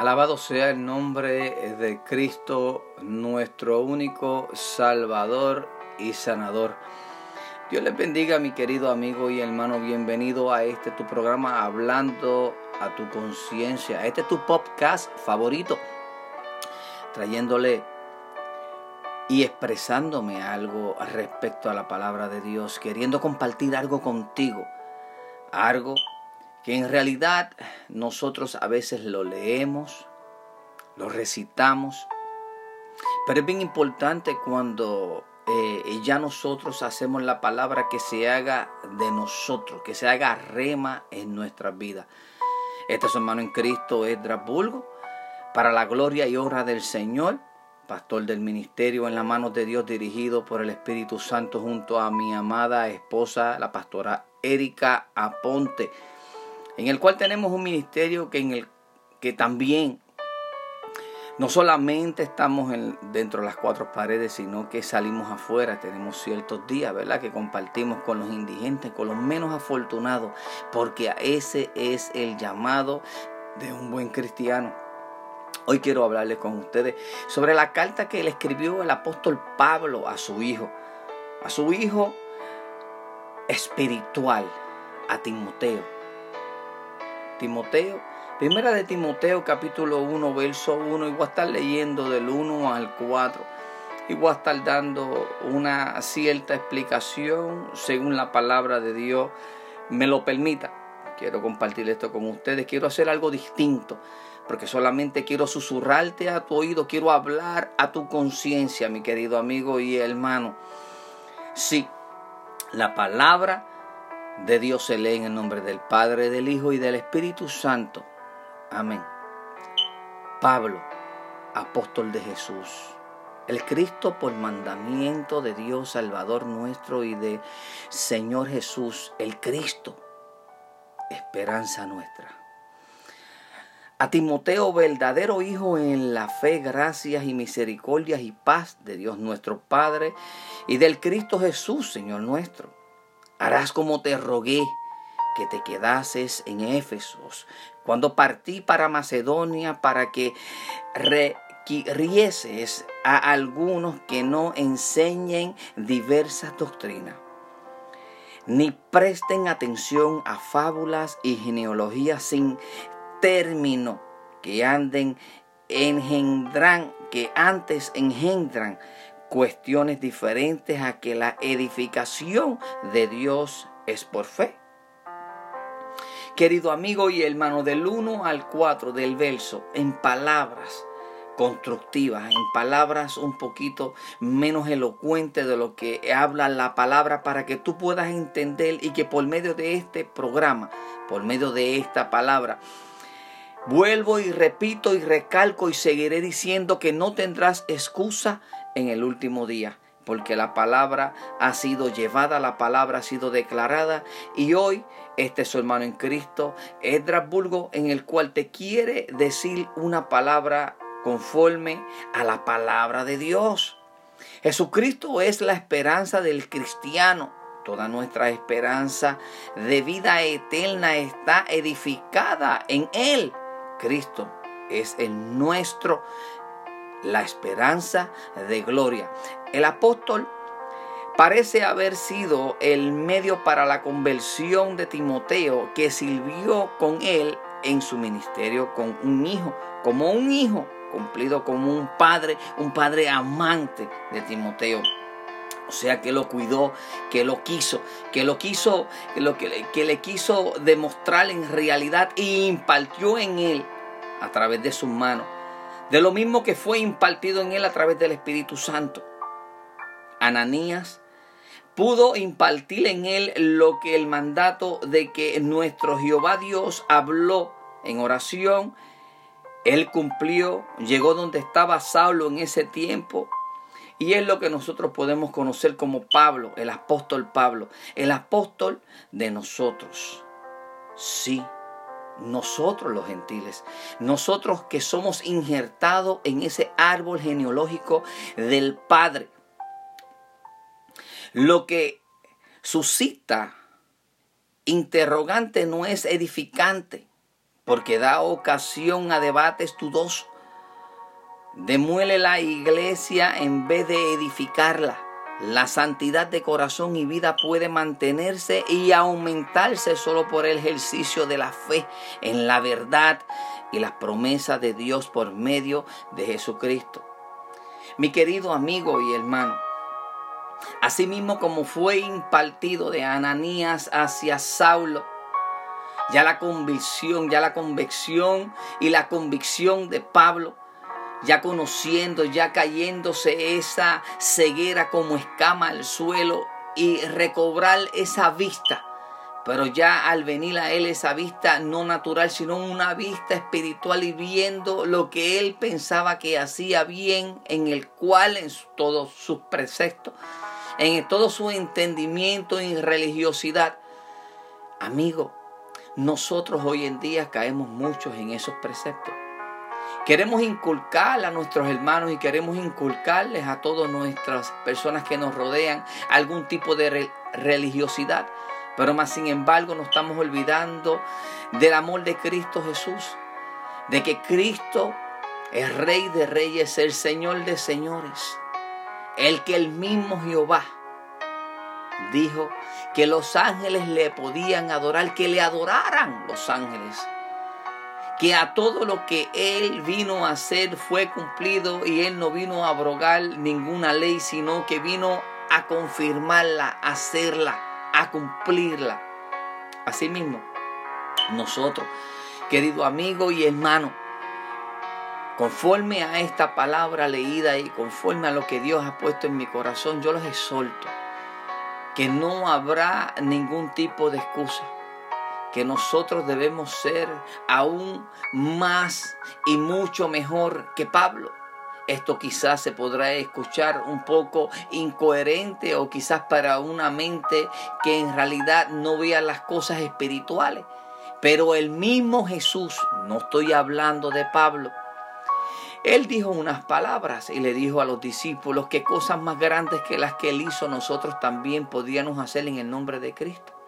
Alabado sea el nombre de Cristo, nuestro único Salvador y Sanador. Dios les bendiga, mi querido amigo y hermano. Bienvenido a este tu programa Hablando a tu conciencia. Este es tu podcast favorito, trayéndole y expresándome algo respecto a la palabra de Dios, queriendo compartir algo contigo, algo en realidad nosotros a veces lo leemos, lo recitamos, pero es bien importante cuando eh, ya nosotros hacemos la palabra que se haga de nosotros, que se haga rema en nuestras vidas. Este es hermano en Cristo, Esdras Bulgo, para la gloria y honra del Señor, pastor del ministerio en las manos de Dios dirigido por el Espíritu Santo junto a mi amada esposa, la pastora Erika Aponte en el cual tenemos un ministerio que, en el, que también no solamente estamos dentro de las cuatro paredes, sino que salimos afuera, tenemos ciertos días, ¿verdad? Que compartimos con los indigentes, con los menos afortunados, porque ese es el llamado de un buen cristiano. Hoy quiero hablarles con ustedes sobre la carta que le escribió el apóstol Pablo a su hijo, a su hijo espiritual, a Timoteo. Timoteo. Primera de Timoteo capítulo 1, verso 1. Y voy a estar leyendo del 1 al 4. Y voy a estar dando una cierta explicación según la palabra de Dios me lo permita. Quiero compartir esto con ustedes. Quiero hacer algo distinto. Porque solamente quiero susurrarte a tu oído. Quiero hablar a tu conciencia, mi querido amigo y hermano. Sí, la palabra de Dios se lee en el nombre del Padre, del Hijo y del Espíritu Santo. Amén. Pablo, apóstol de Jesús, el Cristo por mandamiento de Dios Salvador nuestro y de Señor Jesús, el Cristo, esperanza nuestra. A Timoteo, verdadero Hijo en la fe, gracias y misericordias y paz de Dios nuestro Padre y del Cristo Jesús, Señor nuestro harás como te rogué que te quedases en Éfesos, cuando partí para Macedonia para que requirieses a algunos que no enseñen diversas doctrinas, ni presten atención a fábulas y genealogías sin término que anden engendran, que antes engendran cuestiones diferentes a que la edificación de Dios es por fe. Querido amigo y hermano, del 1 al 4 del verso, en palabras constructivas, en palabras un poquito menos elocuentes de lo que habla la palabra para que tú puedas entender y que por medio de este programa, por medio de esta palabra, vuelvo y repito y recalco y seguiré diciendo que no tendrás excusa en el último día, porque la palabra ha sido llevada, la palabra ha sido declarada y hoy este es su hermano en Cristo, Edrasburgo, en el cual te quiere decir una palabra conforme a la palabra de Dios. Jesucristo es la esperanza del cristiano. Toda nuestra esperanza de vida eterna está edificada en Él. Cristo es el nuestro la esperanza de gloria. El apóstol parece haber sido el medio para la conversión de Timoteo que sirvió con él en su ministerio con un hijo, como un hijo cumplido como un padre, un padre amante de Timoteo. O sea, que lo cuidó, que lo quiso, que lo quiso, que, lo que, que le quiso demostrar en realidad y impartió en él a través de sus manos de lo mismo que fue impartido en él a través del Espíritu Santo. Ananías pudo impartir en él lo que el mandato de que nuestro Jehová Dios habló en oración, él cumplió, llegó donde estaba Saulo en ese tiempo. Y es lo que nosotros podemos conocer como Pablo, el apóstol Pablo, el apóstol de nosotros. Sí, nosotros los gentiles, nosotros que somos injertados en ese árbol genealógico del Padre. Lo que suscita interrogante no es edificante, porque da ocasión a debates dudosos. Demuele la iglesia en vez de edificarla. La santidad de corazón y vida puede mantenerse y aumentarse solo por el ejercicio de la fe en la verdad y las promesas de Dios por medio de Jesucristo. Mi querido amigo y hermano, asimismo como fue impartido de Ananías hacia Saulo, ya la convicción, ya la convicción y la convicción de Pablo, ya conociendo, ya cayéndose esa ceguera como escama al suelo y recobrar esa vista pero ya al venir a él esa vista no natural, sino una vista espiritual y viendo lo que él pensaba que hacía bien, en el cual en todos sus preceptos, en todo su entendimiento y religiosidad. Amigo, nosotros hoy en día caemos muchos en esos preceptos. Queremos inculcar a nuestros hermanos y queremos inculcarles a todas nuestras personas que nos rodean algún tipo de religiosidad. Pero más sin embargo nos estamos olvidando del amor de Cristo Jesús. De que Cristo es Rey de Reyes, el Señor de Señores. El que el mismo Jehová dijo que los ángeles le podían adorar, que le adoraran los ángeles. Que a todo lo que Él vino a hacer fue cumplido y Él no vino a abrogar ninguna ley, sino que vino a confirmarla, a hacerla a cumplirla. Asimismo, nosotros, querido amigo y hermano, conforme a esta palabra leída y conforme a lo que Dios ha puesto en mi corazón, yo los exhorto que no habrá ningún tipo de excusa, que nosotros debemos ser aún más y mucho mejor que Pablo. Esto quizás se podrá escuchar un poco incoherente o quizás para una mente que en realidad no vea las cosas espirituales. Pero el mismo Jesús, no estoy hablando de Pablo, él dijo unas palabras y le dijo a los discípulos que cosas más grandes que las que él hizo nosotros también podíamos hacer en el nombre de Cristo.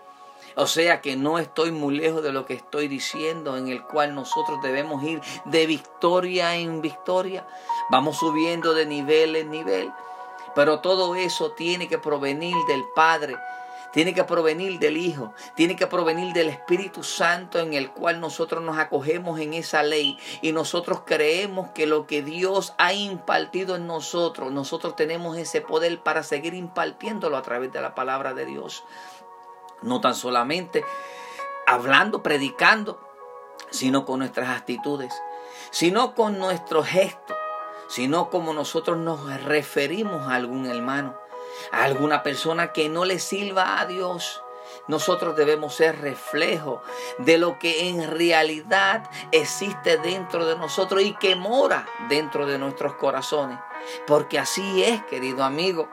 O sea que no estoy muy lejos de lo que estoy diciendo, en el cual nosotros debemos ir de victoria en victoria. Vamos subiendo de nivel en nivel. Pero todo eso tiene que provenir del Padre, tiene que provenir del Hijo, tiene que provenir del Espíritu Santo en el cual nosotros nos acogemos en esa ley y nosotros creemos que lo que Dios ha impartido en nosotros, nosotros tenemos ese poder para seguir impartiéndolo a través de la palabra de Dios. No tan solamente hablando, predicando, sino con nuestras actitudes, sino con nuestros gestos, sino como nosotros nos referimos a algún hermano, a alguna persona que no le sirva a Dios. Nosotros debemos ser reflejo de lo que en realidad existe dentro de nosotros y que mora dentro de nuestros corazones. Porque así es, querido amigo.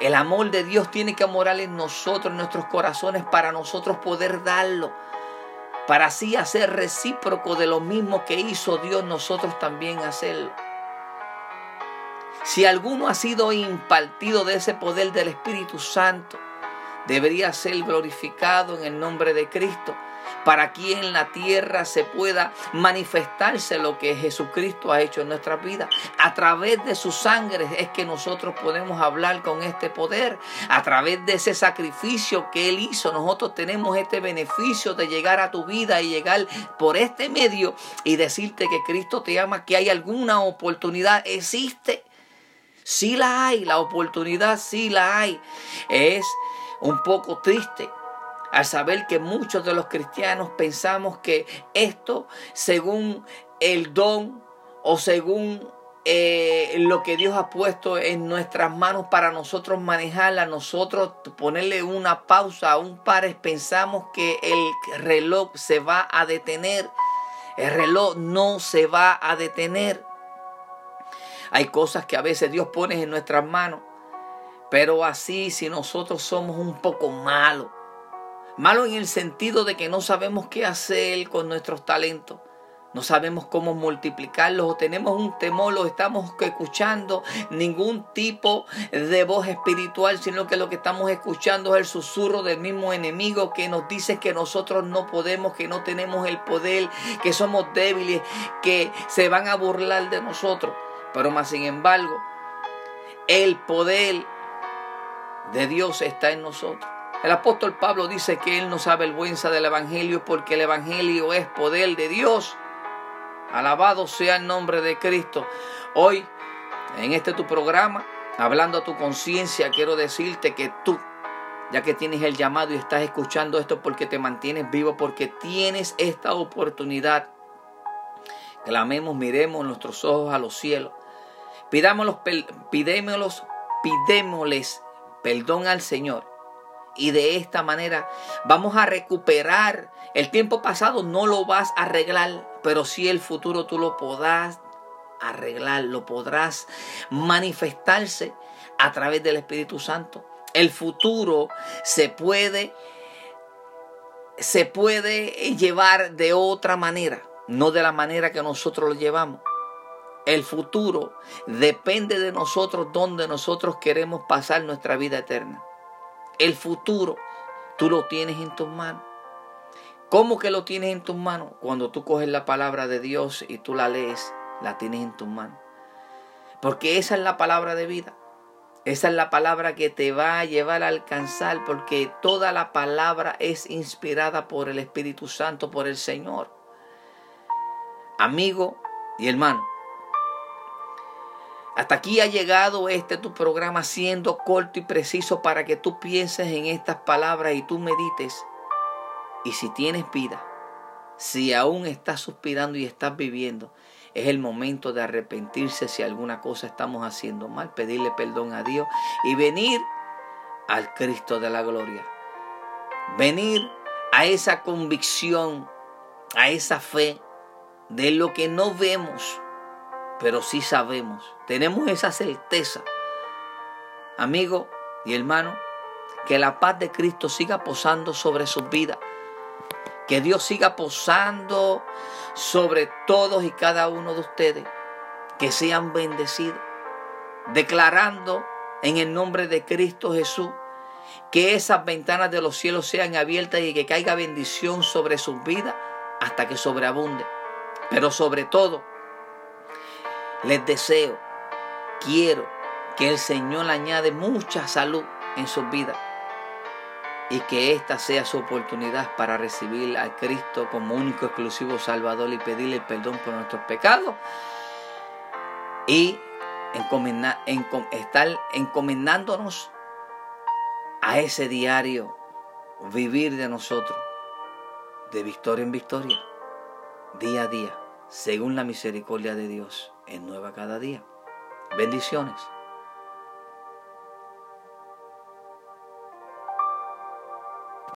El amor de Dios tiene que morar en nosotros, en nuestros corazones, para nosotros poder darlo. Para así hacer recíproco de lo mismo que hizo Dios, nosotros también hacerlo. Si alguno ha sido impartido de ese poder del Espíritu Santo, debería ser glorificado en el nombre de Cristo para que en la tierra se pueda manifestarse lo que Jesucristo ha hecho en nuestra vida. A través de su sangre es que nosotros podemos hablar con este poder. A través de ese sacrificio que Él hizo, nosotros tenemos este beneficio de llegar a tu vida y llegar por este medio y decirte que Cristo te ama, que hay alguna oportunidad, existe. Sí la hay, la oportunidad sí la hay. Es un poco triste al saber que muchos de los cristianos pensamos que esto, según el don o según eh, lo que Dios ha puesto en nuestras manos para nosotros manejarla, nosotros ponerle una pausa a un pares, pensamos que el reloj se va a detener. El reloj no se va a detener. Hay cosas que a veces Dios pone en nuestras manos, pero así si nosotros somos un poco malos, Malo en el sentido de que no sabemos qué hacer con nuestros talentos. no sabemos cómo multiplicarlos o tenemos un temor o estamos escuchando ningún tipo de voz espiritual, sino que lo que estamos escuchando es el susurro del mismo enemigo que nos dice que nosotros no podemos, que no tenemos el poder, que somos débiles, que se van a burlar de nosotros. Pero más sin embargo, el poder de Dios está en nosotros. El apóstol Pablo dice que él no sabe vergüenza del Evangelio porque el Evangelio es poder de Dios. Alabado sea el nombre de Cristo. Hoy, en este tu programa, hablando a tu conciencia, quiero decirte que tú, ya que tienes el llamado y estás escuchando esto porque te mantienes vivo, porque tienes esta oportunidad, clamemos, miremos nuestros ojos a los cielos, pidámoslos, pidémoslos, pidémosles perdón al Señor y de esta manera vamos a recuperar. El tiempo pasado no lo vas a arreglar pero sí el futuro tú lo podrás arreglar lo podrás manifestarse a través del Espíritu Santo. El futuro se puede se puede llevar de otra manera no de la manera que nosotros lo llevamos. El futuro depende de nosotros donde nosotros queremos pasar nuestra vida eterna. El futuro tú lo tienes en tus manos. ¿Cómo que lo tienes en tus manos? Cuando tú coges la palabra de Dios y tú la lees, la tienes en tus manos. Porque esa es la palabra de vida. Esa es la palabra que te va a llevar a alcanzar, porque toda la palabra es inspirada por el Espíritu Santo, por el Señor. Amigo y hermano, hasta aquí ha llegado este tu programa siendo corto y preciso para que tú pienses en estas palabras y tú medites. Y si tienes vida, si aún estás suspirando y estás viviendo, es el momento de arrepentirse si alguna cosa estamos haciendo mal, pedirle perdón a Dios y venir al Cristo de la gloria. Venir a esa convicción, a esa fe de lo que no vemos, pero sí sabemos, tenemos esa certeza, amigo y hermano, que la paz de Cristo siga posando sobre sus vidas, que Dios siga posando sobre todos y cada uno de ustedes, que sean bendecidos, declarando en el nombre de Cristo Jesús que esas ventanas de los cielos sean abiertas y que caiga bendición sobre sus vidas hasta que sobreabunde. Pero sobre todo, les deseo, quiero que el Señor añade mucha salud en sus vidas y que esta sea su oportunidad para recibir a Cristo como único exclusivo Salvador y pedirle perdón por nuestros pecados y estar encomendándonos a ese diario vivir de nosotros de victoria en victoria, día a día, según la misericordia de Dios en nueva cada día. Bendiciones.